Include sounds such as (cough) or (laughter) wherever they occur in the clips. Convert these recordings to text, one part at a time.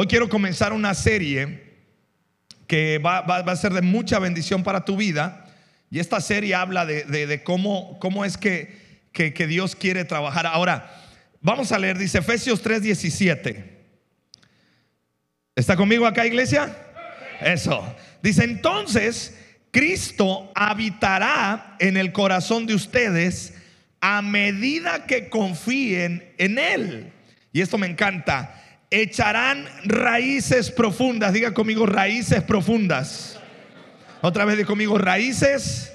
Hoy quiero comenzar una serie que va, a ser de mucha bendición para tu vida. Y esta serie habla de cómo, cómo es que, que- que Dios quiere trabajar. Ahora, vamos a leer, dice Efesios 3:17. ¿Está conmigo acá, iglesia? Eso. Dice, entonces, Cristo habitará en el corazón de ustedes a medida que confíen en Él. Y esto me encanta. Echarán raíces profundas. Diga conmigo, raíces profundas. Otra vez de conmigo, raíces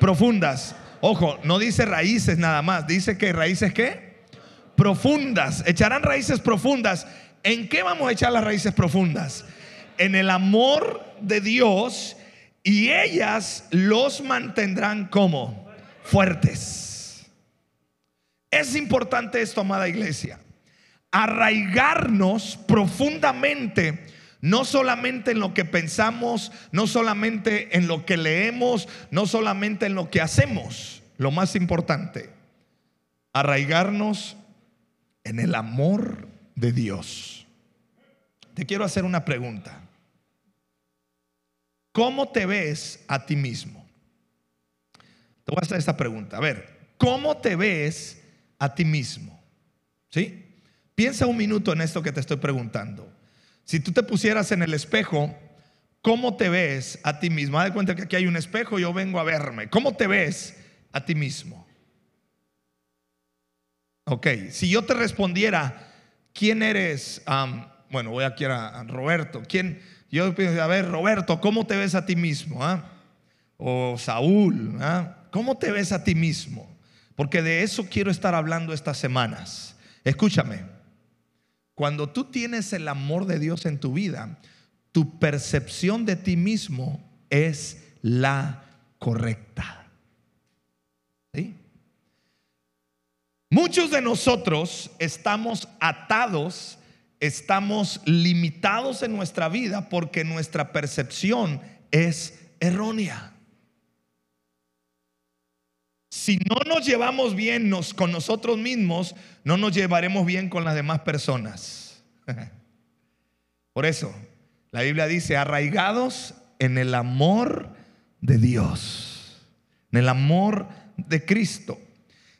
profundas. Ojo, no dice raíces nada más. Dice que raíces qué? Profundas. Echarán raíces profundas. ¿En qué vamos a echar las raíces profundas? En el amor de Dios y ellas los mantendrán como fuertes. Es importante esto, amada iglesia. Arraigarnos profundamente, no solamente en lo que pensamos, no solamente en lo que leemos, no solamente en lo que hacemos. Lo más importante, arraigarnos en el amor de Dios. Te quiero hacer una pregunta. ¿Cómo te ves a ti mismo? Te voy a hacer esta pregunta. A ver, ¿cómo te ves a ti mismo? ¿Sí? Piensa un minuto en esto que te estoy preguntando. Si tú te pusieras en el espejo, ¿cómo te ves a ti mismo? Haz de cuenta que aquí hay un espejo, yo vengo a verme. ¿Cómo te ves a ti mismo? Ok, si yo te respondiera, ¿quién eres? Bueno, voy aquí a, a Roberto. ¿Quién? Yo pienso, a ver, Roberto, ¿cómo te ves a ti mismo? ah? O Saúl, ah? ¿cómo te ves a ti mismo? Porque de eso quiero estar hablando estas semanas. Escúchame, cuando tú tienes el amor de Dios en tu vida, tu percepción de ti mismo es la correcta. ¿Sí? Muchos de nosotros estamos atados, estamos limitados en nuestra vida porque nuestra percepción es errónea. Si no nos llevamos bien con nosotros mismos, no nos llevaremos bien con las demás personas. (laughs) Por eso, la Biblia dice, arraigados en el amor de Dios, en el amor de Cristo.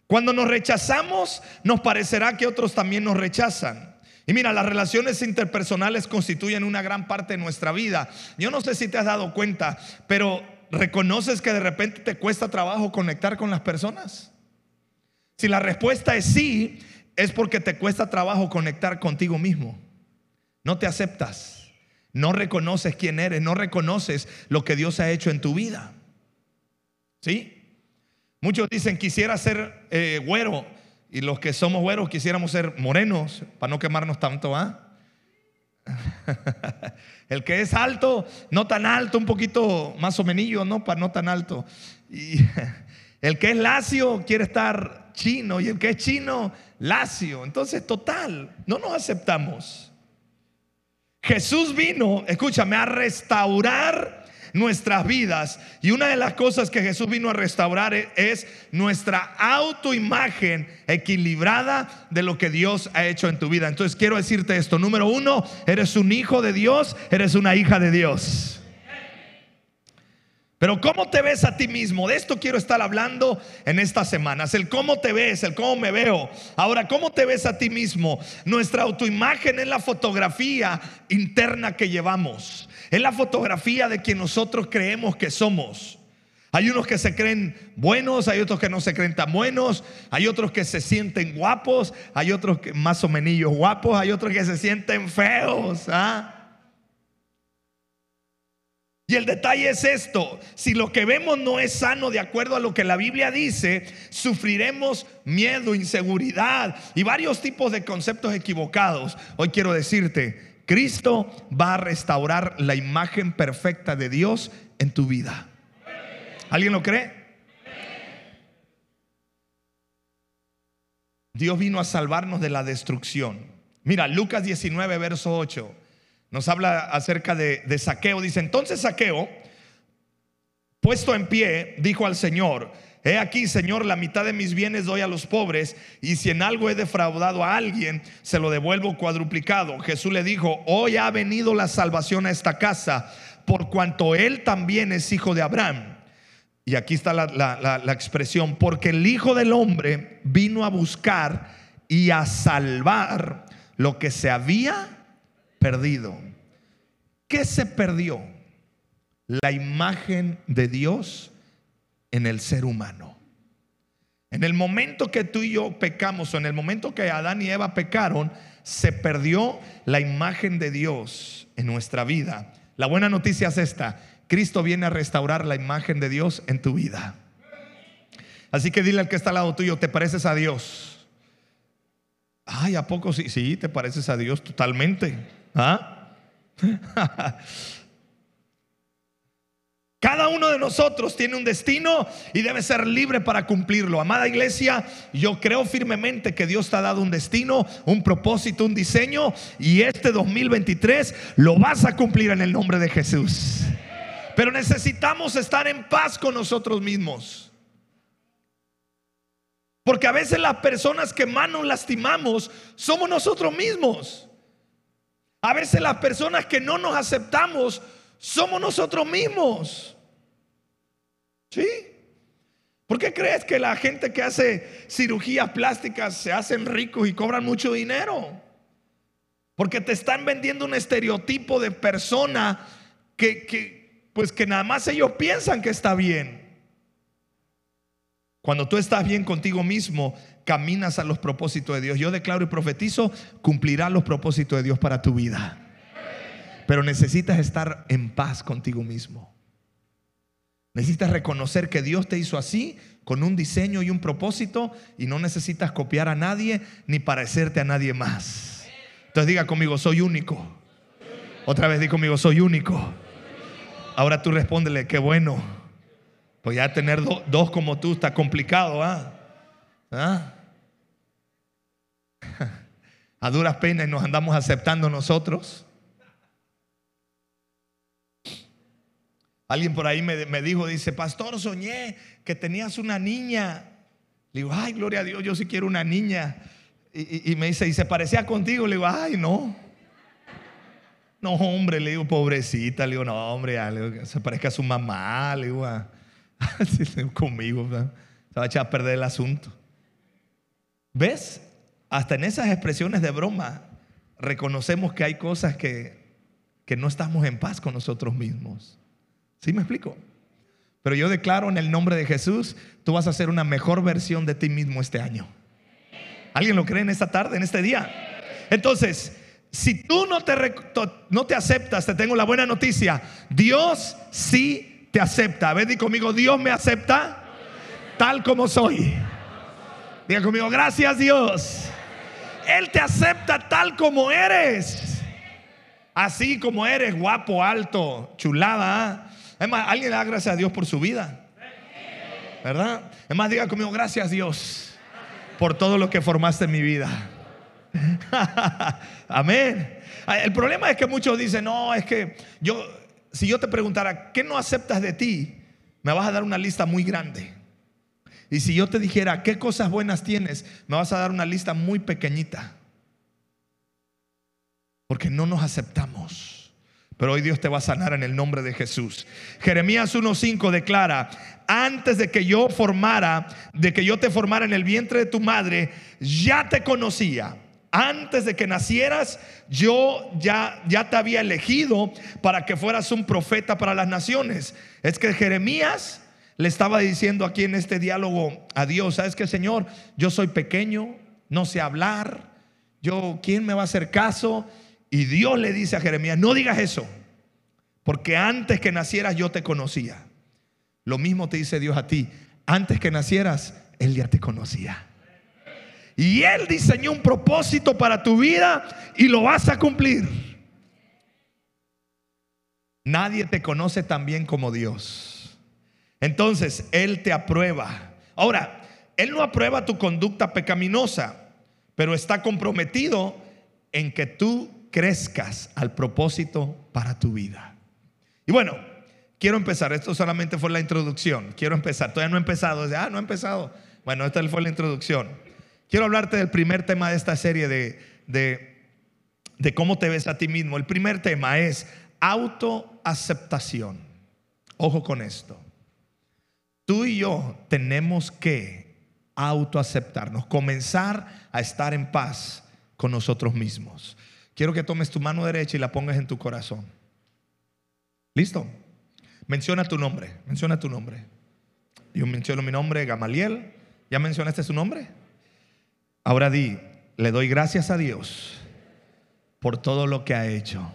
Cuando nos rechazamos, nos parecerá que otros también nos rechazan. Y mira, las relaciones interpersonales constituyen una gran parte de nuestra vida. Yo no sé si te has dado cuenta, pero ¿reconoces que de repente te cuesta trabajo conectar con las personas? Si la respuesta es sí, es porque te cuesta trabajo conectar contigo mismo. No te aceptas, no reconoces quién eres, no reconoces lo que Dios ha hecho en tu vida. ¿Sí? Muchos dicen quisiera ser eh, güero y los que somos güeros quisiéramos ser morenos para no quemarnos tanto, ¿ah? (laughs) El que es alto, no tan alto, un poquito más o menos, ¿no? Para no tan alto. Y (laughs) el que es lacio quiere estar chino y el que es chino, lacio. Entonces, total, no nos aceptamos. Jesús vino, escúchame, a restaurar nuestras vidas. Y una de las cosas que Jesús vino a restaurar e- es nuestra autoimagen equilibrada de lo que Dios ha hecho en tu vida. Entonces quiero decirte esto. Número uno, eres un hijo de Dios, eres una hija de Dios. Pero ¿cómo te ves a ti mismo? De esto quiero estar hablando en estas semanas. El cómo te ves, el cómo me veo. Ahora, ¿cómo te ves a ti mismo? Nuestra autoimagen es la fotografía interna que llevamos. Es la fotografía de quien nosotros creemos que somos. Hay unos que se creen buenos, hay otros que no se creen tan buenos, hay otros que se sienten guapos, hay otros que más o menos guapos, hay otros que se sienten feos. ¿ah? Y el detalle es esto, si lo que vemos no es sano de acuerdo a lo que la Biblia dice, sufriremos miedo, inseguridad y varios tipos de conceptos equivocados. Hoy quiero decirte, Cristo va a restaurar la imagen perfecta de Dios en tu vida. ¿Alguien lo cree? Dios vino a salvarnos de la destrucción. Mira, Lucas 19, verso 8, nos habla acerca de, de Saqueo. Dice, entonces Saqueo, puesto en pie, dijo al Señor, He aquí, Señor, la mitad de mis bienes doy a los pobres, y si en algo he defraudado a alguien, se lo devuelvo cuadruplicado. Jesús le dijo, hoy ha venido la salvación a esta casa, por cuanto él también es hijo de Abraham. Y aquí está la, la expresión, porque el Hijo del Hombre vino a buscar y a salvar lo que se había perdido. ¿Qué se perdió? La imagen de Dios en el ser humano. En el momento que tú y yo pecamos o en el momento que Adán y Eva pecaron, se perdió la imagen de Dios en nuestra vida. La buena noticia es esta, Cristo viene a restaurar la imagen de Dios en tu vida. Así que dile al que está al lado tuyo, te pareces a Dios. Ay, ¿a poco sí? Sí, te pareces a Dios totalmente. ¿Ah? (laughs) Cada uno de nosotros tiene un destino y debe ser libre para cumplirlo. Amada iglesia, yo creo firmemente que Dios te ha dado un destino, un propósito, un diseño y este 2023 lo vas a cumplir en el nombre de Jesús. Pero necesitamos estar en paz con nosotros mismos. Porque a veces las personas que más nos lastimamos somos nosotros mismos. A veces las personas que no nos aceptamos somos nosotros mismos. ¿Sí? ¿Por qué crees que la gente que hace cirugías plásticas se hacen ricos y cobran mucho dinero? Porque te están vendiendo un estereotipo de persona que, que, pues que nada más ellos piensan que está bien. Cuando tú estás bien contigo mismo, caminas a los propósitos de Dios. Yo declaro y profetizo, cumplirás los propósitos de Dios para tu vida. Pero necesitas estar en paz contigo mismo. Necesitas reconocer que Dios te hizo así, con un diseño y un propósito, y no necesitas copiar a nadie ni parecerte a nadie más. Entonces diga conmigo, soy único. Otra vez diga conmigo, soy único. Ahora tú respóndele, qué bueno. Pues ya tener dos como tú está complicado, ¿ah? ¿Ah? (laughs) A duras penas nos andamos aceptando nosotros. Alguien por ahí me, dijo, dice, pastor, soñé que tenías una niña. Le digo, ay, gloria a Dios, yo sí quiero una niña. Y, me dice, ¿y se parecía contigo? Le digo, ay, no. No, hombre, le digo, pobrecita. Le digo, no, hombre, se parezca a su mamá. Le digo, ah, (laughs) conmigo. Se va a echar a perder el asunto. ¿Ves? Hasta en esas expresiones de broma reconocemos que hay cosas que, que no estamos en paz con nosotros mismos. ¿Sí me explico? Pero yo declaro en el nombre de Jesús, tú vas a ser una mejor versión de ti mismo este año. ¿Alguien lo cree en esta tarde, en este día? Entonces, si tú no te, no te aceptas, te tengo la buena noticia. Dios sí te acepta. A ver, di conmigo, Dios me acepta tal como soy. Diga conmigo, gracias Dios. Él te acepta tal como eres. Así como eres, guapo, alto, chulada. ¿Ah? Es más, alguien le da gracias a Dios por su vida. ¿Verdad? Es más, diga conmigo, gracias Dios por todo lo que formaste en mi vida. (laughs) Amén. El problema es que muchos dicen, no, es que yo, si yo te preguntara, ¿qué no aceptas de ti? Me vas a dar una lista muy grande. Y si yo te dijera, ¿qué cosas buenas tienes? Me vas a dar una lista muy pequeñita. Porque no nos aceptamos. Pero hoy Dios te va a sanar en el nombre de Jesús. Jeremías 1.5 declara, antes de que yo formara, de que yo te formara en el vientre de tu madre, ya te conocía. Antes de que nacieras, yo ya, ya te había elegido para que fueras un profeta para las naciones. Es que Jeremías le estaba diciendo aquí en este diálogo a Dios, ¿sabes qué, Señor? Yo soy pequeño, no sé hablar. Yo, ¿quién me va a hacer caso? Y Dios le dice a Jeremías, no digas eso, porque antes que nacieras yo te conocía. Lo mismo te dice Dios a ti, antes que nacieras, Él ya te conocía. Y Él diseñó un propósito para tu vida y lo vas a cumplir. Nadie te conoce tan bien como Dios. Entonces, Él te aprueba. Ahora, Él no aprueba tu conducta pecaminosa, pero está comprometido en que tú crezcas al propósito para tu vida. Y bueno, quiero empezar. Esto solamente fue la introducción. Quiero empezar. Todavía no he empezado. Ah, no he empezado. Bueno, esta fue la introducción. Quiero hablarte del primer tema de esta serie de, de, de cómo te ves a ti mismo. El primer tema es autoaceptación. Ojo con esto. Tú y yo tenemos que autoaceptarnos, comenzar a estar en paz con nosotros mismos. Quiero que tomes tu mano derecha y la pongas en tu corazón. ¿Listo? Menciona tu nombre, menciona tu nombre. Yo menciono mi nombre, Gamaliel. ¿Ya mencionaste su nombre? Ahora di, le doy gracias a Dios por todo lo que ha hecho.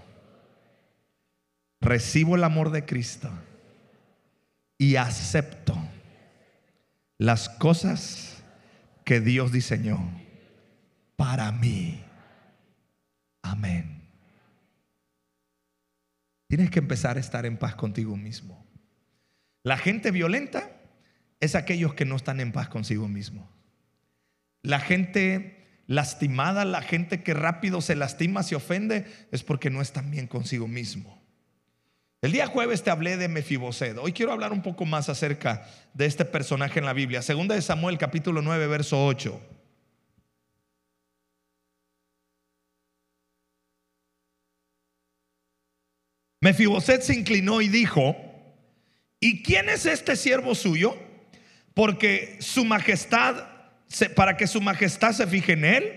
Recibo el amor de Cristo y acepto las cosas que Dios diseñó para mí. Amén. Tienes que empezar a estar en paz contigo mismo. La gente violenta es aquellos que no están en paz consigo mismo. La gente lastimada, la gente que rápido se lastima, se ofende, es porque no están bien consigo mismo. El día jueves te hablé de Mefiboset. Hoy quiero hablar un poco más acerca de este personaje en la Biblia. Segunda de Samuel capítulo 9 verso 8. Mefiboset se inclinó y dijo, ¿y quién es este siervo suyo? Porque su majestad, para que su majestad se fije en él,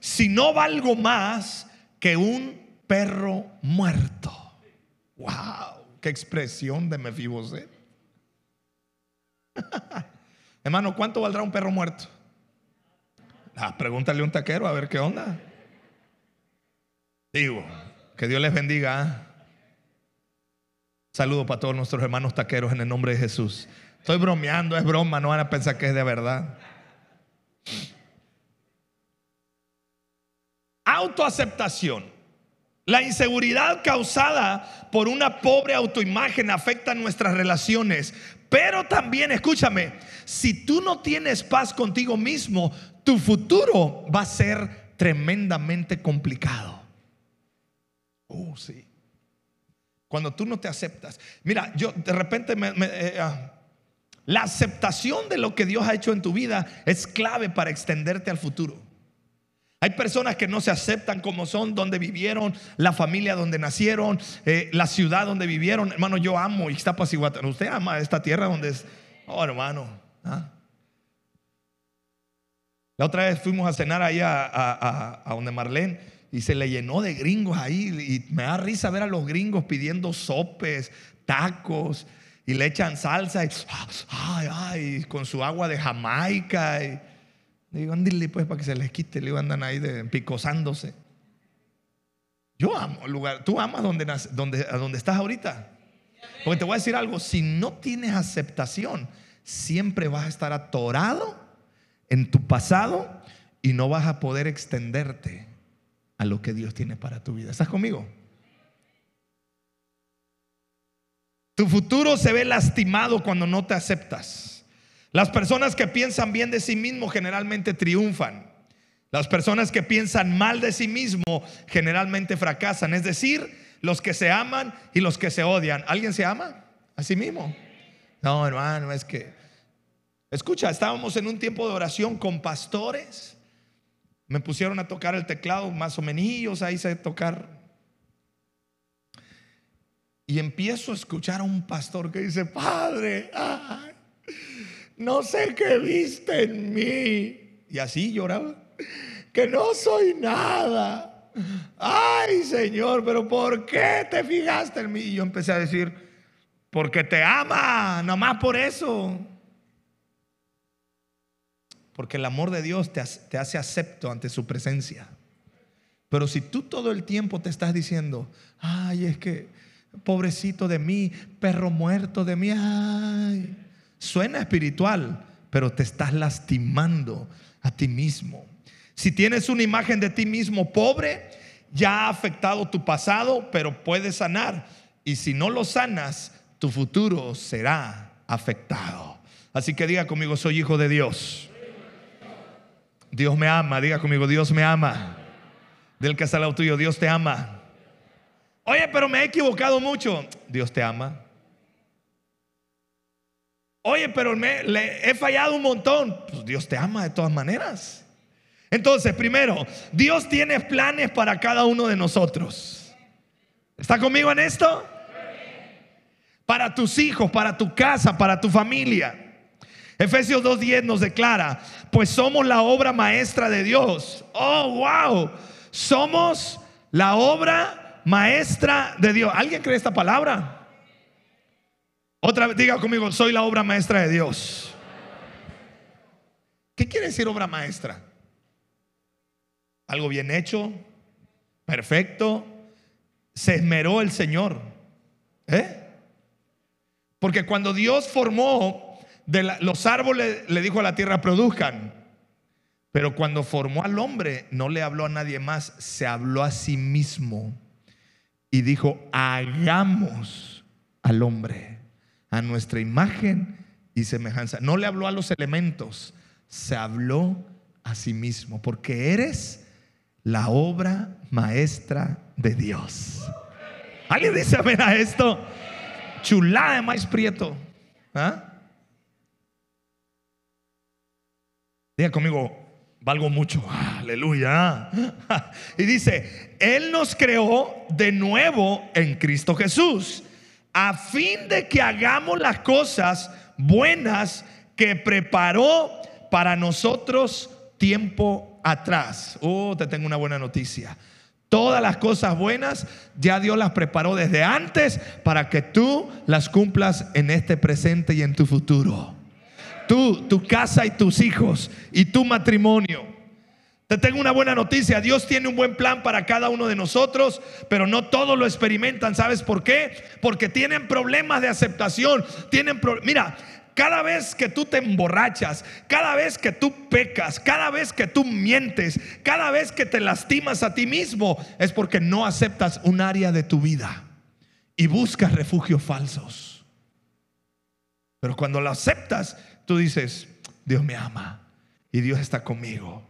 si no valgo más que un perro muerto. Wow, qué expresión de Mefiboset. (laughs) Hermano, ¿cuánto valdrá un perro muerto? Ah, pregúntale a un taquero a ver qué onda. Digo, que Dios les bendiga. Saludo para todos nuestros hermanos taqueros en el nombre de Jesús. Estoy bromeando, es broma, no van a pensar que es de verdad. Autoaceptación. La inseguridad causada por una pobre autoimagen afecta nuestras relaciones. Pero también, escúchame, si tú no tienes paz contigo mismo, tu futuro va a ser tremendamente complicado. Oh, sí. Cuando tú no te aceptas. Mira, yo de repente eh, ah, la aceptación de lo que Dios ha hecho en tu vida es clave para extenderte al futuro. Hay personas que no se aceptan como son, donde vivieron, la familia donde nacieron, eh, la ciudad donde vivieron. Hermano, yo amo Ixtapas y Guatemala. Usted ama esta tierra donde es. Oh, hermano. ¿ah? La otra vez fuimos a cenar ahí a, a donde Marlene y se le llenó de gringos ahí. Y me da risa ver a los gringos pidiendo sopes, tacos, y le echan salsa, y, ay, ay, con su agua de Jamaica. Y, digo, ándale pues para que se les quite. Le andan ahí de, picosándose. Yo amo el lugar. ¿Tú amas donde, donde, a donde estás ahorita? Porque te voy a decir algo, si no tienes aceptación, siempre vas a estar atorado en tu pasado y no vas a poder extenderte a lo que Dios tiene para tu vida. ¿Estás conmigo? Tu futuro se ve lastimado cuando no te aceptas. Las personas que piensan bien de sí mismo generalmente triunfan. Las personas que piensan mal de sí mismo generalmente fracasan. Es decir, los que se aman y los que se odian. ¿Alguien se ama a sí mismo? No, hermano, es que... Escucha, estábamos en un tiempo de oración con pastores me pusieron a tocar el teclado, más o menos, ahí sé tocar. Y empiezo a escuchar a un pastor que dice, Padre, no sé qué viste en mí. Y así lloraba, que no soy nada. Ay, Señor, pero ¿por qué te fijaste en mí? Y yo empecé a decir, porque te ama, nomás por eso. Porque el amor de Dios te hace, acepto ante su presencia. Pero si tú todo el tiempo te estás diciendo, ay, es que pobrecito de mí, perro muerto de mí, ay, suena espiritual, pero te estás lastimando a ti mismo. Si tienes una imagen de ti mismo pobre, ya ha afectado tu pasado, pero puedes sanar. Y si no lo sanas, tu futuro será afectado. Así que diga conmigo, soy hijo de Dios. Dios me ama, diga conmigo, Dios me ama. Del que está al lado tuyo, Dios te ama. Oye, pero me he equivocado mucho. Dios te ama. Oye, pero me, le he fallado un montón. Pues Dios te ama de todas maneras. Entonces, primero, Dios tiene planes para cada uno de nosotros. ¿Está conmigo en esto? Para tus hijos, para tu casa, para tu familia. Efesios 2.10 nos declara, pues somos la obra maestra de Dios. Oh, wow. Somos la obra maestra de Dios. ¿Alguien cree esta palabra? Otra vez, diga conmigo, soy la obra maestra de Dios. ¿Qué quiere decir obra maestra? Algo bien hecho, perfecto. Se esmeró el Señor. ¿Eh? Porque cuando Dios formó de los árboles le dijo a la tierra, produzcan. Pero cuando formó al hombre, no le habló a nadie más, se habló a sí mismo y dijo, hagamos al hombre a nuestra imagen y semejanza. No le habló a los elementos, se habló a sí mismo, porque eres la obra maestra de Dios. ¿Alguien dice amén a esto? Chulada de maíz prieto. ¿Ah? Diga conmigo, valgo mucho. Aleluya. Y dice, Él nos creó de nuevo en Cristo Jesús, a fin de que hagamos las cosas buenas que preparó para nosotros tiempo atrás. Oh, te tengo una buena noticia. Todas las cosas buenas ya Dios las preparó desde antes para que tú las cumplas en este presente y en tu futuro tú, tu casa y tus hijos y tu matrimonio. Te tengo una buena noticia, Dios tiene un buen plan para cada uno de nosotros, pero no todos lo experimentan, ¿sabes por qué? Porque tienen problemas de aceptación, tienen mira, cada vez que tú te emborrachas, cada vez que tú pecas, cada vez que tú mientes, cada vez que te lastimas a ti mismo, es porque no aceptas un área de tu vida y buscas refugios falsos. Pero cuando lo aceptas, tú dices, Dios me ama y Dios está conmigo.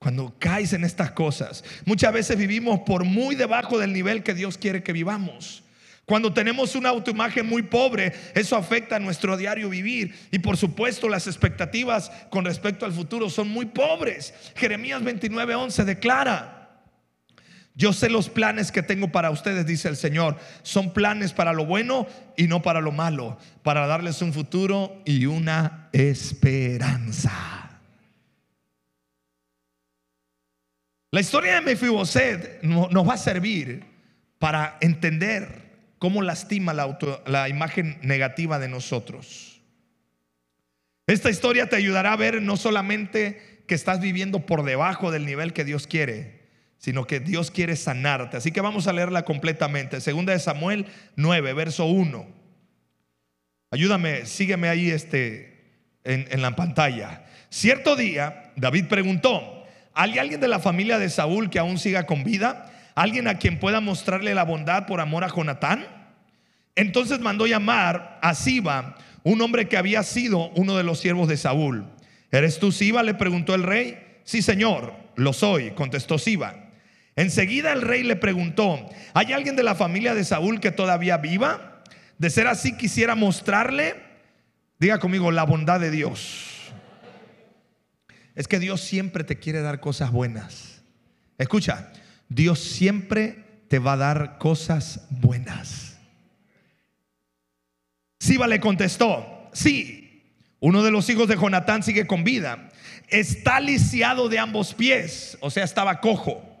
Cuando caes en estas cosas, muchas veces vivimos por muy debajo del nivel que Dios quiere que vivamos. Cuando tenemos una autoimagen muy pobre, eso afecta a nuestro diario vivir. Y por supuesto, las expectativas con respecto al futuro son muy pobres. Jeremías 29:11 declara, yo sé los planes que tengo para ustedes, dice el Señor. Son planes para lo bueno y no para lo malo, para darles un futuro y una esperanza. La historia de Mefiboset nos va a servir para entender cómo lastima la, la imagen negativa de nosotros. Esta historia te ayudará a ver no solamente que estás viviendo por debajo del nivel que Dios quiere, sino que Dios quiere sanarte. Así que vamos a leerla completamente. Segunda de Samuel 9, verso 1. Ayúdame, sígueme ahí este, en, en la pantalla. Cierto día, David preguntó, ¿hay alguien de la familia de Saúl que aún siga con vida? ¿Alguien a quien pueda mostrarle la bondad por amor a Jonatán? Entonces mandó llamar a Siba, un hombre que había sido uno de los siervos de Saúl. ¿Eres tú Siba? le preguntó el rey. Sí, señor, lo soy, contestó Siba. Enseguida el rey le preguntó, ¿hay alguien de la familia de Saúl que todavía viva? De ser así quisiera mostrarle, diga conmigo, la bondad de Dios. Es que Dios siempre te quiere dar cosas buenas. Escucha, Dios siempre te va a dar cosas buenas. Siba le contestó, sí, uno de los hijos de Jonatán sigue con vida. Está lisiado de ambos pies, o sea, estaba cojo.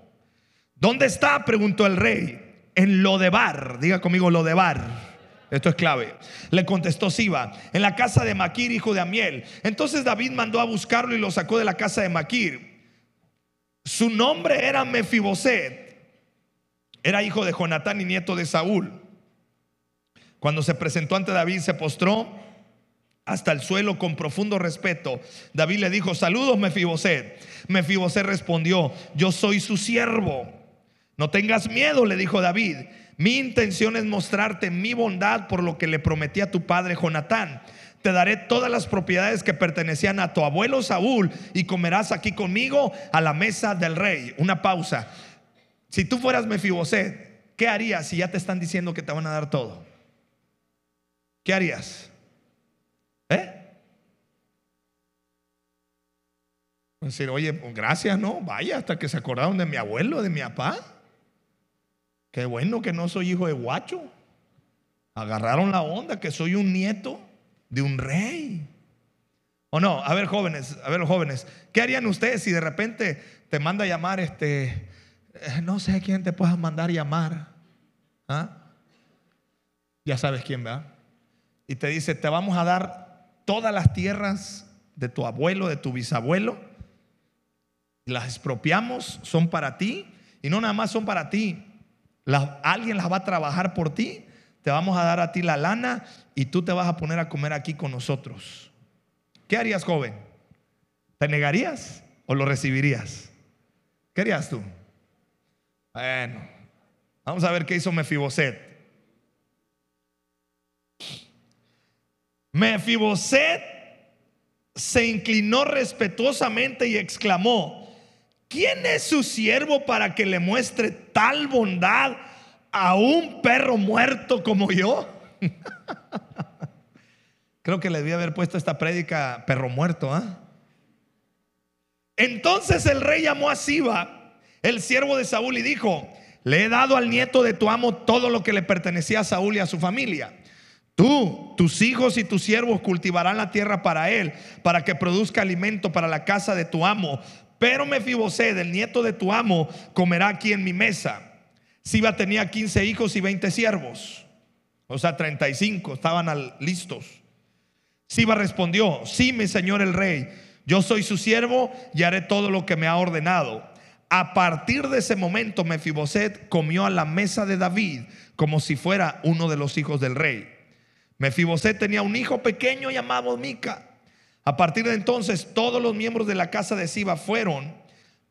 ¿Dónde está? preguntó el rey. En Lodebar. Diga conmigo Lodebar. Esto es clave. Le contestó Siba, en la casa de Maquir, hijo de Amiel. Entonces David mandó a buscarlo y lo sacó de la casa de Maquir. Su nombre era Mefiboset. Era hijo de Jonatán y nieto de Saúl. Cuando se presentó ante David, se postró hasta el suelo con profundo respeto. David le dijo, saludos Mefiboset. Mefiboset respondió, yo soy su siervo. No tengas miedo, le dijo David. Mi intención es mostrarte mi bondad por lo que le prometí a tu padre Jonatán. Te daré todas las propiedades que pertenecían a tu abuelo Saúl y comerás aquí conmigo a la mesa del rey. Una pausa. Si tú fueras Mefiboset, ¿qué harías si ya te están diciendo que te van a dar todo? ¿Qué harías? ¿Eh? Decir, oye, pues gracias, no, vaya, hasta que se acordaron de mi abuelo, de mi papá. Qué bueno que no soy hijo de guacho. Agarraron la onda, que soy un nieto de un rey. ¿O no? A ver, jóvenes, a ver, jóvenes, ¿qué harían ustedes si de repente te manda a llamar este, eh, no sé quién te pueda mandar llamar? ¿Ah? Ya sabes quién, ¿verdad? Y te dice, te vamos a dar todas las tierras de tu abuelo, de tu bisabuelo. Las expropiamos, son para ti. Y no nada más son para ti. Alguien las va a trabajar por ti. Te vamos a dar a ti la lana y tú te vas a poner a comer aquí con nosotros. ¿Qué harías, joven? ¿Te negarías o lo recibirías? ¿Qué harías tú? Bueno, vamos a ver qué hizo Mefiboset. Mefiboset se inclinó respetuosamente y exclamó, ¿quién es su siervo para que le muestre tal bondad a un perro muerto como yo? (laughs) Creo que le debía haber puesto esta prédica perro muerto. ¿ah? Entonces el rey llamó a Siba, el siervo de Saúl, y dijo, le he dado al nieto de tu amo todo lo que le pertenecía a Saúl y a su familia. Tú, tus hijos y tus siervos cultivarán la tierra para él, para que produzca alimento para la casa de tu amo. Pero Mefiboset, el nieto de tu amo, comerá aquí en mi mesa. Siba tenía 15 hijos y 20 siervos, o sea, 35, estaban listos. Siba respondió, sí, mi señor el rey, yo soy su siervo y haré todo lo que me ha ordenado. A partir de ese momento, Mefiboset comió a la mesa de David como si fuera uno de los hijos del rey. Mefiboset tenía un hijo pequeño llamado Mica. A partir de entonces, todos los miembros de la casa de Siba fueron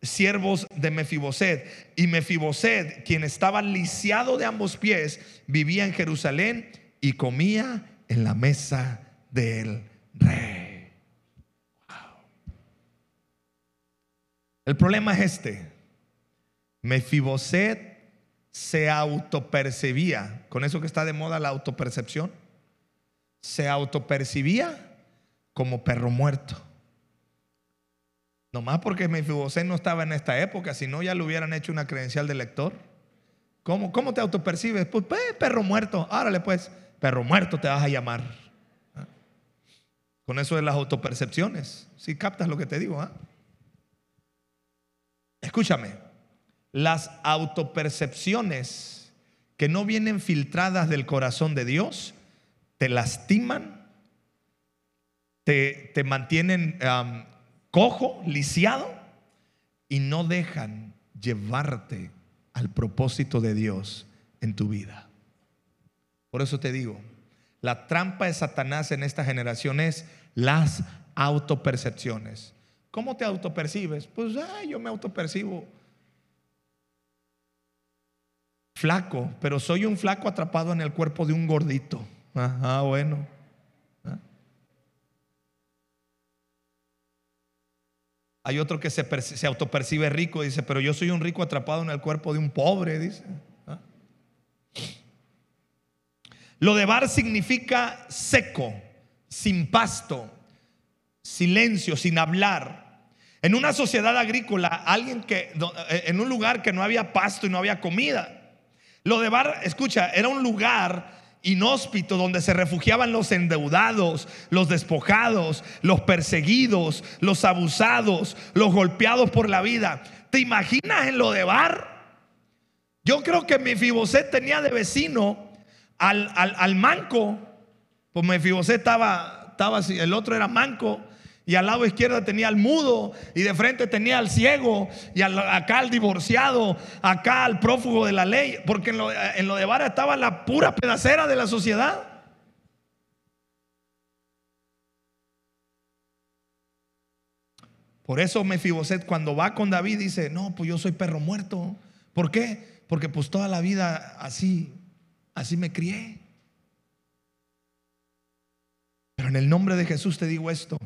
siervos de Mefiboset. Y Mefiboset, quien estaba lisiado de ambos pies, vivía en Jerusalén y comía en la mesa del rey. El problema es este. Mefiboset se autopercibía, con eso que está de moda la autopercepción, se autopercibía como perro muerto. Nomás porque Mefiboset no estaba en esta época, si no ya le hubieran hecho una credencial de lector. ¿Cómo, cómo te autopercibes? Pues, perro muerto. Árale pues, perro muerto te vas a llamar. Con eso de las autopercepciones. Si captas lo que te digo, ¿ah? Escúchame, las autopercepciones que no vienen filtradas del corazón de Dios te lastiman, te, te mantienen cojo, lisiado y no dejan llevarte al propósito de Dios en tu vida. Por eso te digo, la trampa de Satanás en esta generación es las autopercepciones. ¿Cómo te autopercibes? Pues yo me autopercibo flaco, pero soy un flaco atrapado en el cuerpo de un gordito. Ajá, bueno. Hay otro que se, se autopercibe rico, dice, pero yo soy un rico atrapado en el cuerpo de un pobre, dice. Lo de bar significa seco, sin pasto, silencio, sin hablar. En una sociedad agrícola, alguien que eh, en un lugar que no había pasto y no había comida. Lo de bar, escucha, era un lugar inhóspito donde se refugiaban los endeudados, los despojados, los perseguidos, los abusados, los golpeados por la vida. ¿Te imaginas en lo de bar? Yo creo que mi Fiboset tenía de vecino al, al, manco, pues Mefiboset estaba, estaba así, el otro era manco, y al lado izquierdo tenía al mudo, y de frente tenía al ciego, y acá al divorciado, acá al prófugo de la ley, porque en lo, en lo de Vara estaba la pura pedacera de la sociedad. Por eso Mefiboset cuando va con David dice, no, pues yo soy perro muerto. ¿Por qué? Porque pues toda la vida así Así me crié. Pero en el nombre de Jesús te digo esto.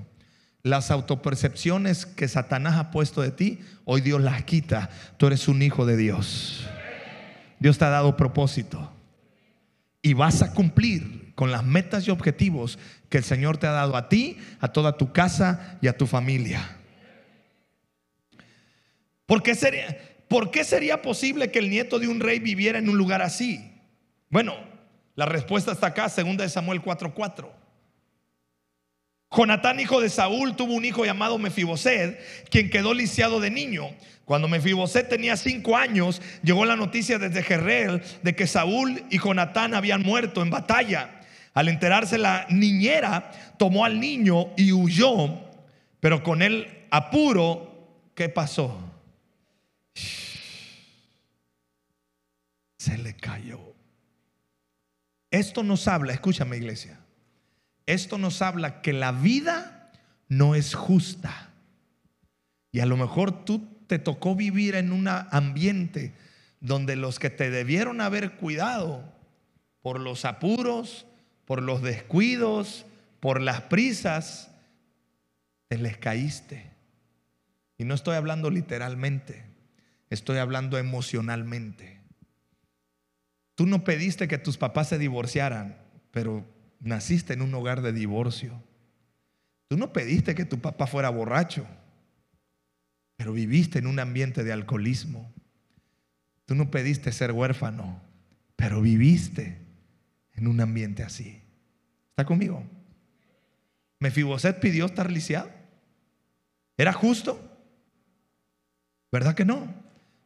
Las autopercepciones que Satanás ha puesto de ti, hoy Dios las quita. Tú eres un hijo de Dios. Dios te ha dado propósito. Y vas a cumplir con las metas y objetivos que el Señor te ha dado a ti, a toda tu casa y a tu familia. ¿Por qué sería, por qué sería posible que el nieto de un rey viviera en un lugar así? Bueno, la respuesta está acá, segunda de Samuel 4:4. Jonatán, hijo de Saúl, tuvo un hijo llamado Mefiboset, quien quedó lisiado de niño. Cuando Mefiboset tenía cinco años, llegó la noticia desde Jerreel de que Saúl y Jonatán habían muerto en batalla. Al enterarse la niñera, tomó al niño y huyó, pero con el apuro, ¿qué pasó? Se le cayó. Esto nos habla, escúchame iglesia, esto nos habla que la vida no es justa. Y a lo mejor tú te tocó vivir en un ambiente donde los que te debieron haber cuidado por los apuros, por los descuidos, por las prisas, te les caíste. Y no estoy hablando literalmente, estoy hablando emocionalmente. Tú no pediste que tus papás se divorciaran, pero naciste en un hogar de divorcio. Tú no pediste que tu papá fuera borracho, pero viviste en un ambiente de alcoholismo. Tú no pediste ser huérfano, pero viviste en un ambiente así. ¿Está conmigo? Mefiboset pidió estar lisiado. ¿Era justo? ¿Verdad que no?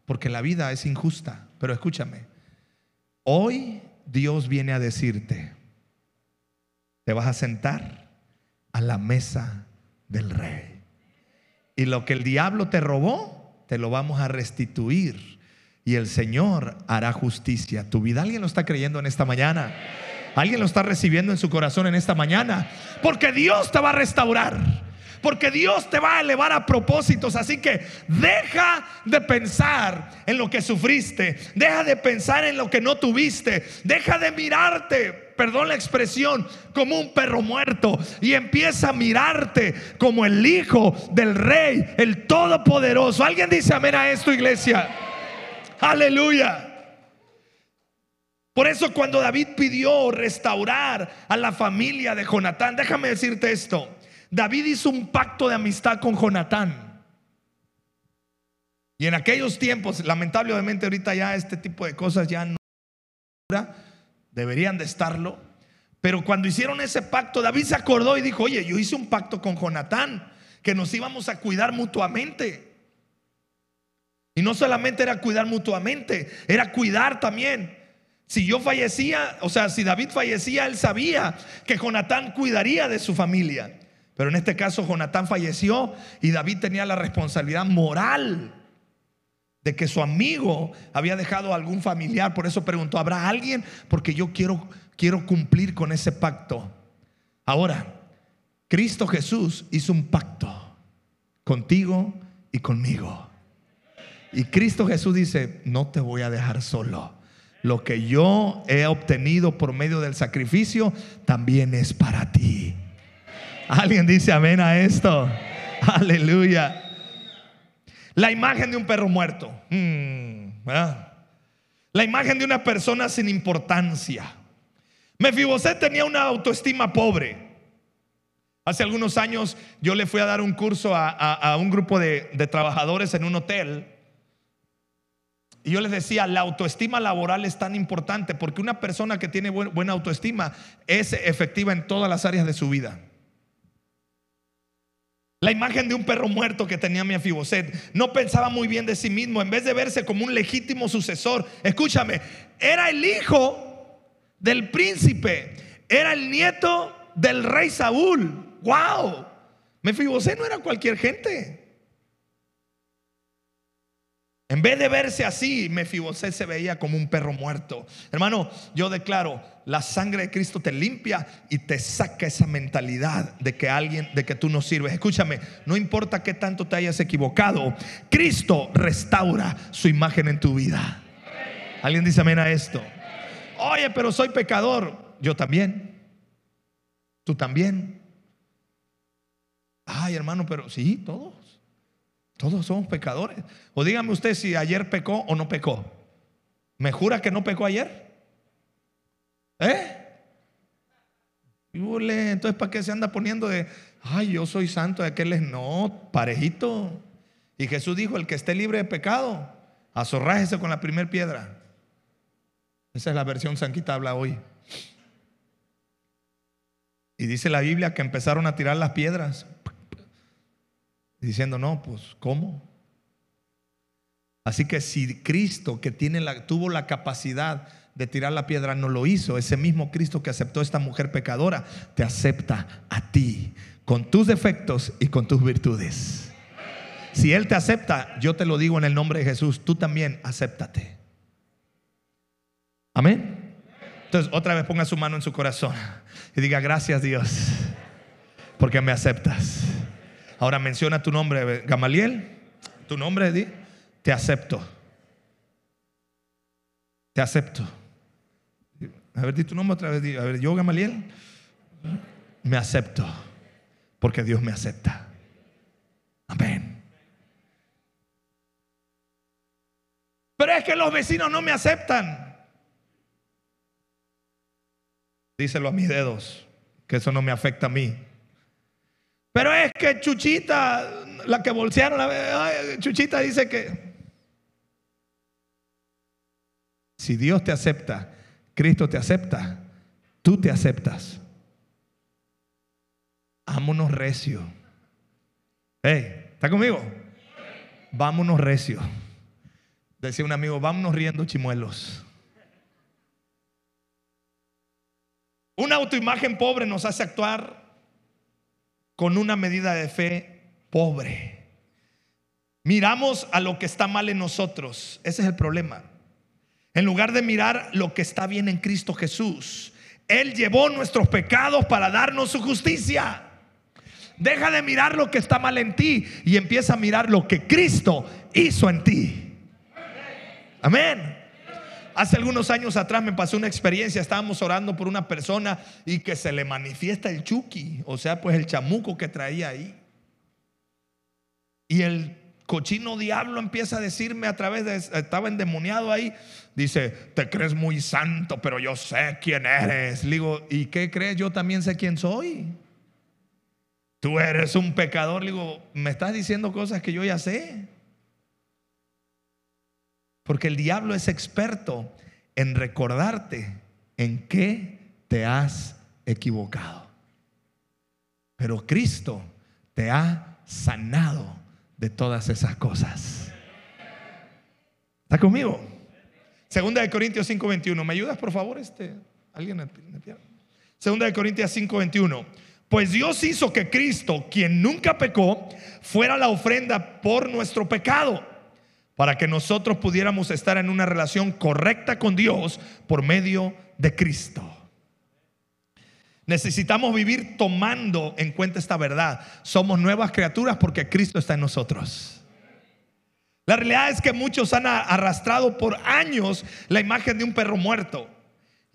Porque la vida es injusta. Pero escúchame, hoy Dios viene a decirte, te vas a sentar a la mesa del rey. Y lo que el diablo te robó, te lo vamos a restituir. Y el Señor hará justicia a tu vida. ¿Alguien lo está creyendo en esta mañana? ¿Alguien lo está recibiendo en su corazón en esta mañana? Porque Dios te va a restaurar porque Dios te va a elevar a propósitos. Así que deja de pensar en lo que sufriste, deja de pensar en lo que no tuviste, deja de mirarte, perdón la expresión, como un perro muerto y empieza a mirarte como el hijo del rey, el todopoderoso. ¿Alguien dice amén a esto, iglesia? Aleluya. Por eso cuando David pidió restaurar a la familia de Jonatán, déjame decirte esto, David hizo un pacto de amistad con Jonatán. Y en aquellos tiempos, lamentablemente ahorita ya este tipo de cosas ya no deberían de estarlo. Pero cuando hicieron ese pacto, David se acordó y dijo, oye, yo hice un pacto con Jonatán, que nos íbamos a cuidar mutuamente. Y no solamente era cuidar mutuamente, era cuidar también. Si yo fallecía, o sea, si David fallecía, él sabía que Jonatán cuidaría de su familia. Pero en este caso Jonatán falleció y David tenía la responsabilidad moral de que su amigo había dejado a algún familiar. Por eso preguntó, ¿habrá alguien? Porque yo quiero, quiero cumplir con ese pacto. Ahora, Cristo Jesús hizo un pacto contigo y conmigo. Y Cristo Jesús dice, no te voy a dejar solo. Lo que yo he obtenido por medio del sacrificio también es para ti. Alguien dice amén a esto. Aleluya. La imagen de un perro muerto. Mm, la imagen de una persona sin importancia. Mefiboset tenía una autoestima pobre. Hace algunos años yo le fui a dar un curso a, un grupo de, de, trabajadores en un hotel. Y yo les decía, la autoestima laboral es tan importante porque una persona que tiene buena autoestima es efectiva en todas las áreas de su vida. La imagen de un perro muerto que tenía mi Afiboset no pensaba muy bien de sí mismo. En vez de verse como un legítimo sucesor, escúchame, era el hijo del príncipe, era el nieto del rey Saúl. ¡Wow! Mefiboset no era cualquier gente. En vez de verse así, Mefiboset se veía como un perro muerto. Hermano, yo declaro, la sangre de Cristo te limpia y te saca esa mentalidad de que alguien, de que tú no sirves. Escúchame, no importa qué tanto te hayas equivocado, Cristo restaura su imagen en tu vida. ¿Alguien dice amén a esto? Oye, pero soy pecador. Yo también. Tú también. Ay, hermano, pero sí, todos. Todos somos pecadores. O dígame usted si ayer pecó o no pecó. ¿Me jura que no pecó ayer? ¿Eh? Entonces, ¿para qué se anda poniendo de, ay, yo soy santo, de aquel es no, parejito? Y Jesús dijo, el que esté libre de pecado, azorrájese con la primera piedra. Esa es la versión Sanquita habla hoy. Y dice la Biblia que empezaron a tirar las piedras. Diciendo, no, pues, ¿cómo? Así que si Cristo, que tuvo la capacidad de tirar la piedra, no lo hizo, ese mismo Cristo que aceptó a esta mujer pecadora, te acepta a ti, con tus defectos y con tus virtudes. Si Él te acepta, yo te lo digo en el nombre de Jesús, tú también acéptate. Amén. Entonces, otra vez ponga su mano en su corazón y diga, gracias Dios, porque me aceptas. Ahora menciona tu nombre, Gamaliel, tu nombre, di, te acepto. Te acepto. A ver, di tu nombre otra vez. a ver, yo, Gamaliel, me acepto, porque Dios me acepta. Amén. Pero es que los vecinos no me aceptan. Díselo a mis dedos, que eso no me afecta a mí. Pero es que Chuchita, la que bolsearon, Chuchita dice que si Dios te acepta, Cristo te acepta, tú te aceptas. Vámonos recio. Hey, ¿está conmigo? Vámonos recio. Decía un amigo, vámonos riendo chimuelos. Una autoimagen pobre nos hace actuar con una medida de fe pobre. Miramos a lo que está mal en nosotros. Ese es el problema. En lugar de mirar lo que está bien en Cristo Jesús, Él llevó nuestros pecados para darnos su justicia. Deja de mirar lo que está mal en ti y empieza a mirar lo que Cristo hizo en ti. Amén. Hace algunos años atrás me pasó una experiencia, estábamos orando por una persona y que se le manifiesta el chuki, o sea, pues el chamuco que traía ahí. Y el cochino diablo empieza a decirme a través de, estaba endemoniado ahí, dice, te crees muy santo, pero yo sé quién eres. Le digo, ¿y qué crees? Yo también sé quién soy. Tú eres un pecador. Le digo, me estás diciendo cosas que yo ya sé. Porque el diablo es experto en recordarte en qué te has equivocado. Pero Cristo te ha sanado de todas esas cosas. ¿Está conmigo? Segunda de Corintios 5:21. ¿Me ayudas, por favor? Este, ¿Alguien Segunda de Corintios 5:21. Pues Dios hizo que Cristo, quien nunca pecó, fuera la ofrenda por nuestro pecado para que nosotros pudiéramos estar en una relación correcta con Dios por medio de Cristo. Necesitamos vivir tomando en cuenta esta verdad. Somos nuevas criaturas porque Cristo está en nosotros. La realidad es que muchos han arrastrado por años la imagen de un perro muerto.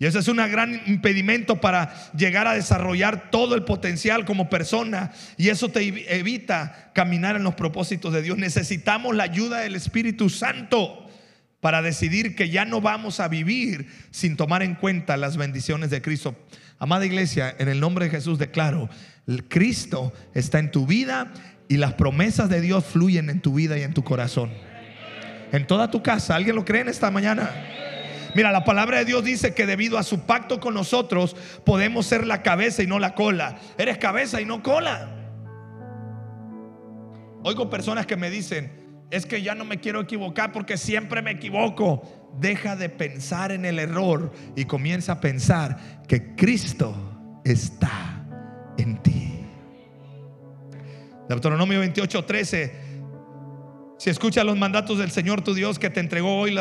Y ese es un gran impedimento para llegar a desarrollar todo el potencial como persona. Y eso te evita caminar en los propósitos de Dios. Necesitamos la ayuda del Espíritu Santo para decidir que ya no vamos a vivir sin tomar en cuenta las bendiciones de Cristo. Amada iglesia, en el nombre de Jesús declaro, Cristo está en tu vida y las promesas de Dios fluyen en tu vida y en tu corazón. En toda tu casa, ¿alguien lo cree en esta mañana? Mira, la palabra de Dios dice que debido a su pacto con nosotros podemos ser la cabeza y no la cola. Eres cabeza y no cola. Oigo personas que me dicen, es que ya no me quiero equivocar porque siempre me equivoco. Deja de pensar en el error y comienza a pensar que Cristo está en ti. Deuteronomio 28, 13 si escuchas los mandatos del Señor tu Dios que te entregó hoy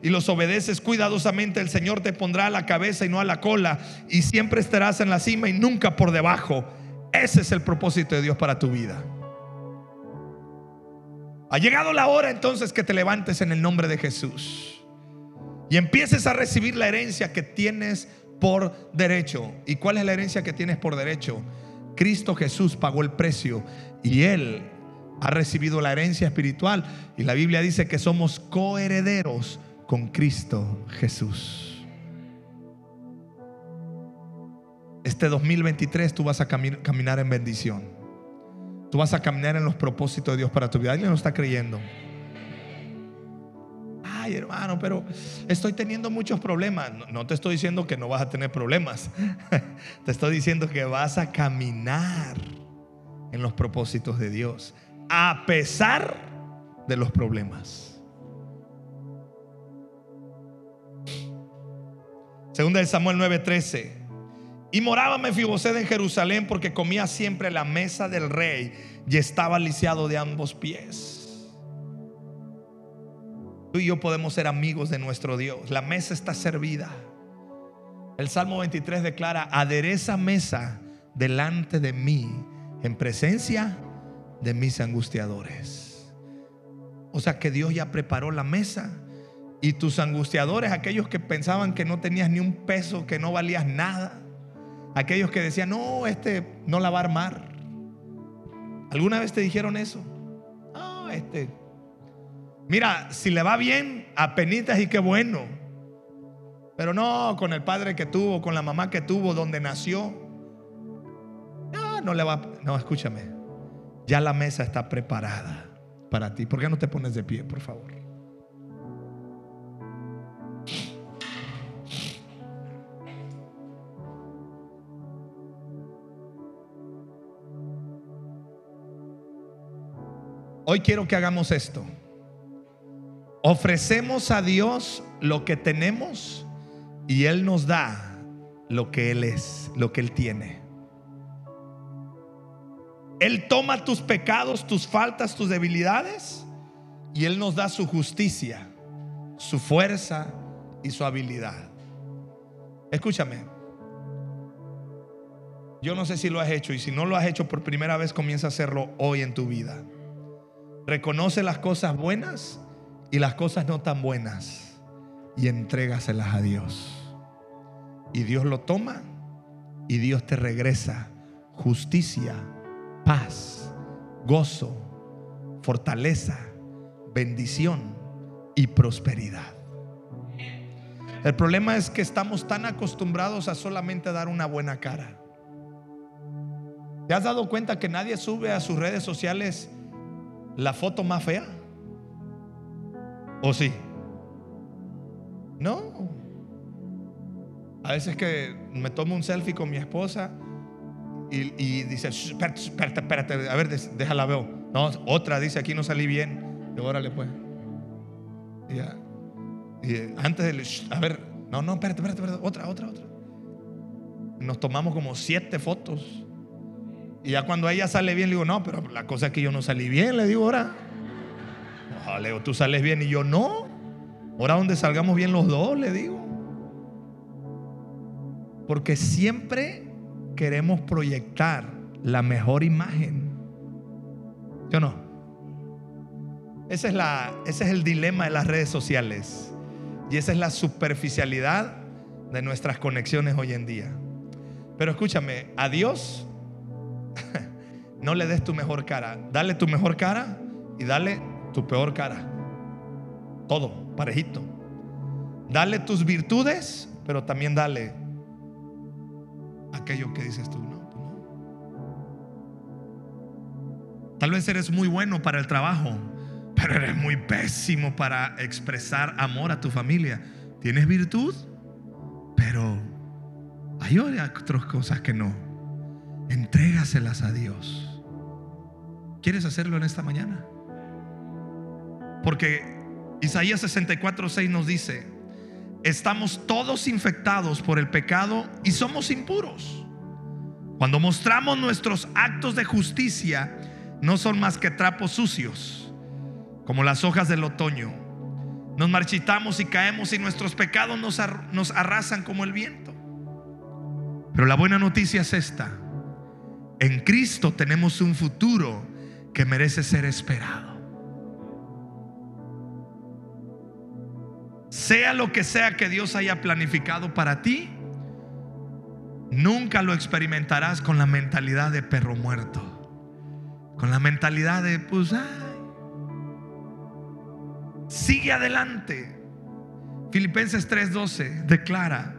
y los obedeces cuidadosamente, el Señor te pondrá a la cabeza y no a la cola y siempre estarás en la cima y nunca por debajo. Ese es el propósito de Dios para tu vida. Ha llegado la hora entonces que te levantes en el nombre de Jesús y empieces a recibir la herencia que tienes por derecho. ¿Y cuál es la herencia que tienes por derecho? Cristo Jesús pagó el precio y Él ha recibido la herencia espiritual y la Biblia dice que somos coherederos con Cristo Jesús. Este 2023 tú vas a caminar en bendición. Tú vas a caminar en los propósitos de Dios para tu vida. Alguien no está creyendo. Ay, hermano, pero estoy teniendo muchos problemas. No, no te estoy diciendo que no vas a tener problemas. (laughs) te estoy diciendo que vas a caminar en los propósitos de Dios. A pesar de los problemas. Segunda de Samuel 9:13. Y moraba Mefiboset en Jerusalén porque comía siempre la mesa del rey y estaba lisiado de ambos pies. Tú y yo podemos ser amigos de nuestro Dios. La mesa está servida. El Salmo 23 declara, adereza mesa delante de mí en presencia de mis angustiadores. O sea que Dios ya preparó la mesa y tus angustiadores, aquellos que pensaban que no tenías ni un peso, que no valías nada, aquellos que decían, no, este no la va a armar. ¿Alguna vez te dijeron eso? No, este. Mira, si le va bien, a penitas y qué bueno. Pero no con el padre que tuvo, con la mamá que tuvo, donde nació. No, no le va. No, escúchame. Ya la mesa está preparada para ti. ¿Por qué no te pones de pie, por favor? Hoy quiero que hagamos esto. Ofrecemos a Dios lo que tenemos y Él nos da lo que Él es, lo que Él tiene. Él toma tus pecados, tus faltas, tus debilidades y Él nos da su justicia, su fuerza y su habilidad. Escúchame. Yo no sé si lo has hecho y si no lo has hecho por primera vez, comienza a hacerlo hoy en tu vida. Reconoce las cosas buenas y las cosas no tan buenas y entrégaselas a Dios. Y Dios lo toma y Dios te regresa justicia, paz, gozo, fortaleza, bendición y prosperidad. El problema es que estamos tan acostumbrados a solamente dar una buena cara. ¿Te has dado cuenta que nadie sube a sus redes sociales la foto más fea? ¿O sí? No. A veces que me tomo un selfie con mi esposa y, dice, espérate, espérate, espérate, a ver, déjala veo. No, otra dice, aquí no salí bien. Y órale pues. Y, y antes de, a ver, no, no, espérate, espérate, espérate, otra, otra, otra. Nos tomamos como siete fotos. Y ya cuando ella sale bien, le digo, no, pero la cosa es que yo no salí bien, le digo ahora. No, Leo, tú sales bien y yo no. Ahora donde salgamos bien los dos, le digo. Porque siempre queremos proyectar la mejor imagen. ¿Yo no? Ese es, la, ese es el dilema de las redes sociales. Y esa es la superficialidad de nuestras conexiones hoy en día. Pero escúchame, a Dios (laughs) no le des tu mejor cara. Dale tu mejor cara y dale tu peor cara. Todo, parejito. Dale tus virtudes, pero también dale aquello que dices tú, no. Tal vez eres muy bueno para el trabajo, pero eres muy pésimo para expresar amor a tu familia. Tienes virtud, pero hay otras cosas que no. Entrégaselas a Dios. ¿Quieres hacerlo en esta mañana? Porque Isaías 64, 6 nos dice, estamos todos infectados por el pecado y somos impuros. Cuando mostramos nuestros actos de justicia, no son más que trapos sucios, como las hojas del otoño. Nos marchitamos y caemos y nuestros pecados nos, nos arrasan como el viento. Pero la buena noticia es esta. En Cristo tenemos un futuro que merece ser esperado. Sea lo que sea que Dios haya planificado para ti, nunca lo experimentarás con la mentalidad de perro muerto. Con la mentalidad de, pues, ay, sigue adelante. Filipenses 3:12 declara,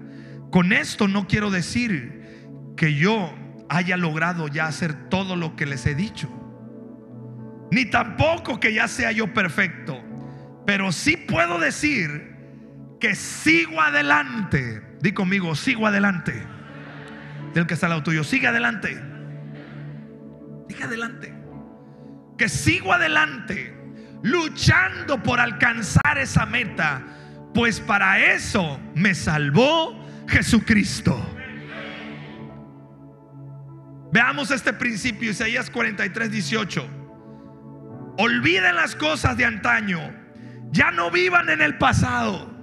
con esto no quiero decir que yo haya logrado ya hacer todo lo que les he dicho. ni tampoco que ya sea yo perfecto, pero sí puedo decir que sigo adelante. Di conmigo, sigo adelante. Del que está al lado tuyo, sigue adelante. Sigue adelante. Que sigo adelante, luchando por alcanzar esa meta, pues para eso me salvó Jesucristo. Veamos este principio, Isaías 43, 18. Olviden las cosas de antaño. Ya no vivan en el pasado.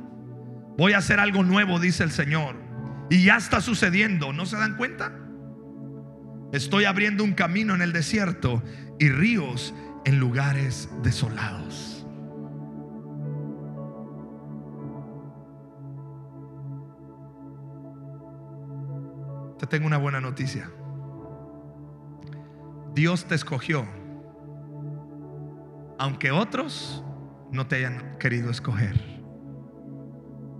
Voy a hacer algo nuevo, dice el Señor. Y ya está sucediendo. ¿No se dan cuenta? Estoy abriendo un camino en el desierto y ríos en lugares desolados. Te tengo una buena noticia. Dios te escogió aunque otros no te hayan querido escoger.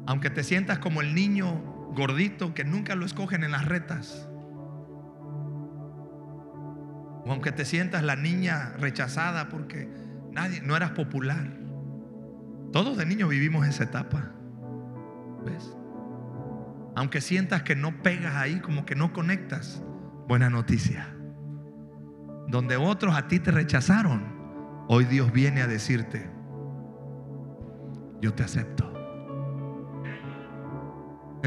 Aunque te sientas como el niño gordito que nunca lo escogen en las retas. O aunque te sientas la niña rechazada porque nadie no eras popular. Todos de niños vivimos esa etapa. ¿Ves? Aunque sientas que no pegas ahí, como que no conectas, buena noticia. Donde otros a ti te rechazaron, Hoy Dios viene a decirte, yo te acepto.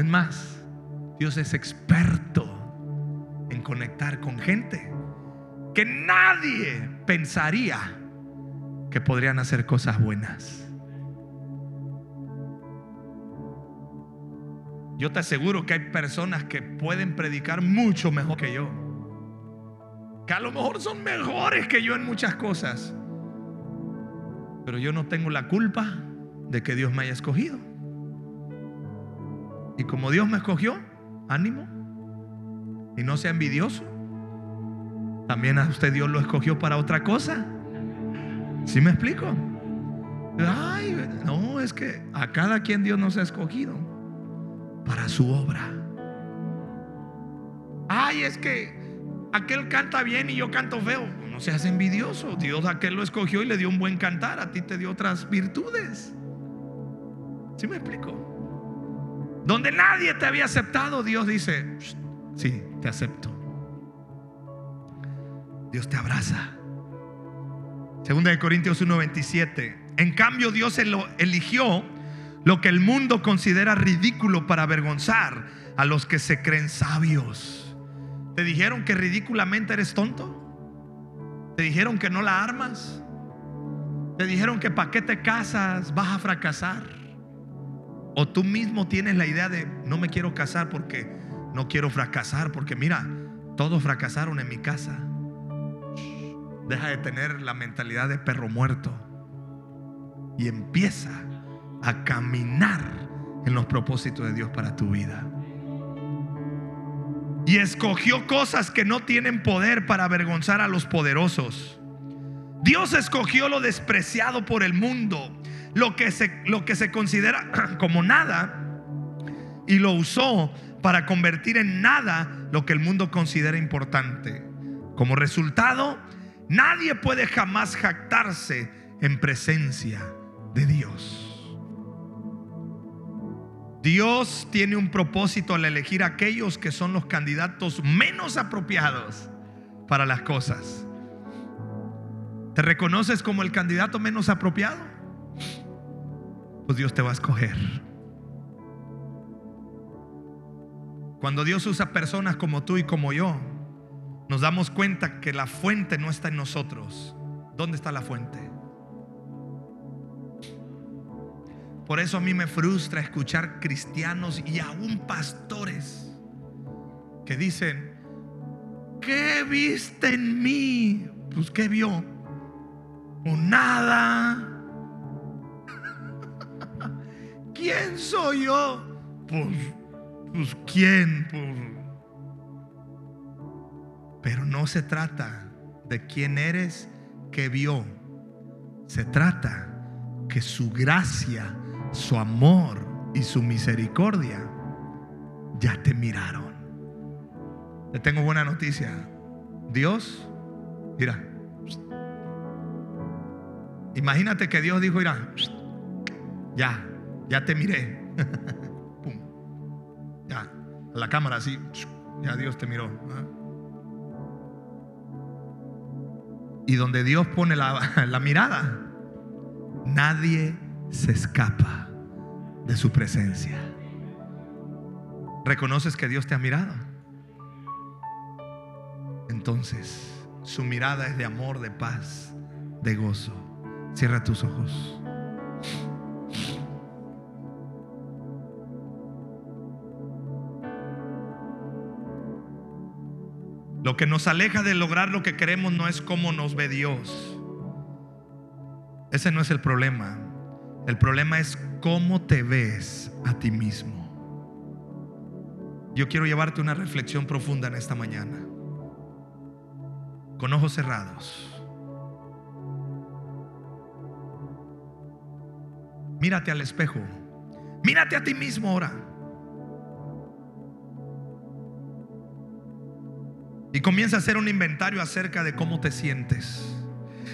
Es más, Dios es experto en conectar con gente que nadie pensaría que podrían hacer cosas buenas. Yo te aseguro que hay personas que pueden predicar mucho mejor que yo. Que a lo mejor son mejores que yo en muchas cosas. Pero yo no tengo la culpa de que Dios me haya escogido. Y como Dios me escogió, ánimo. Y no sea envidioso. También a usted Dios lo escogió para otra cosa. ¿Sí me explico? Ay, no, es que a cada quien Dios nos ha escogido para su obra. Ay, es que aquel canta bien y yo canto feo. No seas envidioso. Dios a aquel lo escogió y le dio un buen cantar. A ti te dio otras virtudes. ¿Sí me explico? Donde nadie te había aceptado, Dios dice, sí, te acepto. Dios te abraza. Segunda de Corintios 1:27. En cambio, Dios eligió lo que el mundo considera ridículo para avergonzar a los que se creen sabios. ¿Te dijeron que ridículamente eres tonto? ¿Te dijeron que no la armas? ¿Te dijeron que para qué te casas vas a fracasar? ¿O tú mismo tienes la idea de no me quiero casar porque no quiero fracasar? Porque mira, todos fracasaron en mi casa. Deja de tener la mentalidad de perro muerto y empieza a caminar en los propósitos de Dios para tu vida y escogió cosas que no tienen poder para avergonzar a los poderosos. Dios escogió lo despreciado por el mundo, lo que se, lo que se considera (clears throat) como nada, y lo usó para convertir en nada lo que el mundo considera importante. Como resultado, nadie puede jamás jactarse en presencia de Dios. Dios tiene un propósito al elegir aquellos que son los candidatos menos apropiados para las cosas. ¿Te reconoces como el candidato menos apropiado? Pues Dios te va a escoger. Cuando Dios usa personas como tú y como yo, nos damos cuenta que la fuente no está en nosotros. ¿Dónde está la fuente? Por eso a mí me frustra escuchar cristianos y aún pastores que dicen, ¿qué viste en mí? Pues ¿qué vio? O nada. ¿Quién soy yo? Pues, pues ¿quién? Pues, pero no se trata de quién eres que vio. Se trata que su gracia su amor y su misericordia ya te miraron. Le tengo buena noticia. Dios, mira, Imagínate que Dios dijo, mira, ya, ya te miré. (laughs) Pum. Ya, la cámara así, ya Dios te miró. Y donde Dios pone (laughs) la mirada, nadie se escapa de su presencia. ¿Reconoces que Dios te ha mirado? Entonces, su mirada es de amor, de paz, de gozo. Cierra tus ojos. Lo que nos aleja de lograr lo que queremos no es cómo nos ve Dios. Ese no es el problema. El problema es cómo te ves a ti mismo. Yo quiero llevarte una reflexión profunda en esta mañana. Con ojos cerrados. Mírate al espejo. Mírate a ti mismo ahora. Y comienza a hacer un inventario acerca de cómo te sientes,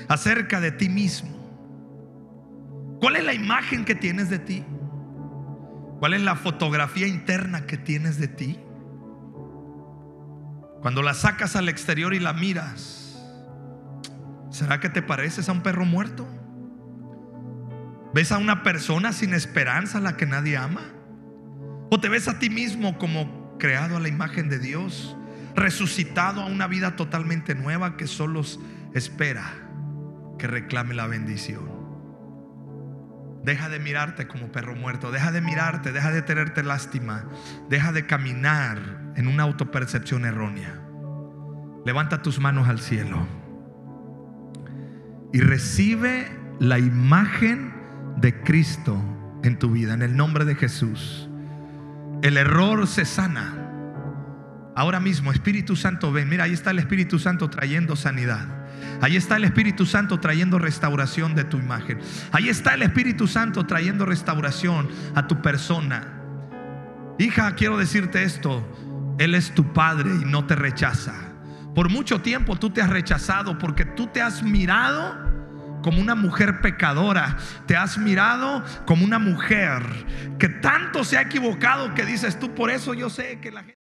acerca de ti mismo. ¿Cuál es la imagen que tienes de ti? ¿Cuál es la fotografía interna que tienes de ti? Cuando la sacas al exterior y la miras, ¿será que te pareces a un perro muerto? ¿Ves a una persona sin esperanza a la que nadie ama? ¿O te ves a ti mismo como creado a la imagen de Dios, resucitado a una vida totalmente nueva que solo espera que reclame la bendición? Deja de mirarte como perro muerto, deja de mirarte, deja de tenerte lástima, deja de caminar en una autopercepción errónea. Levanta tus manos al cielo y recibe la imagen de Cristo en tu vida, en el nombre de Jesús. El error se sana. Ahora mismo, Espíritu Santo, ven, mira, ahí está el Espíritu Santo trayendo sanidad. Ahí está el Espíritu Santo trayendo restauración de tu imagen. Ahí está el Espíritu Santo trayendo restauración a tu persona. Hija, quiero decirte esto. Él es tu Padre y no te rechaza. Por mucho tiempo tú te has rechazado porque tú te has mirado como una mujer pecadora. Te has mirado como una mujer que tanto se ha equivocado que dices tú, por eso yo sé que la gente...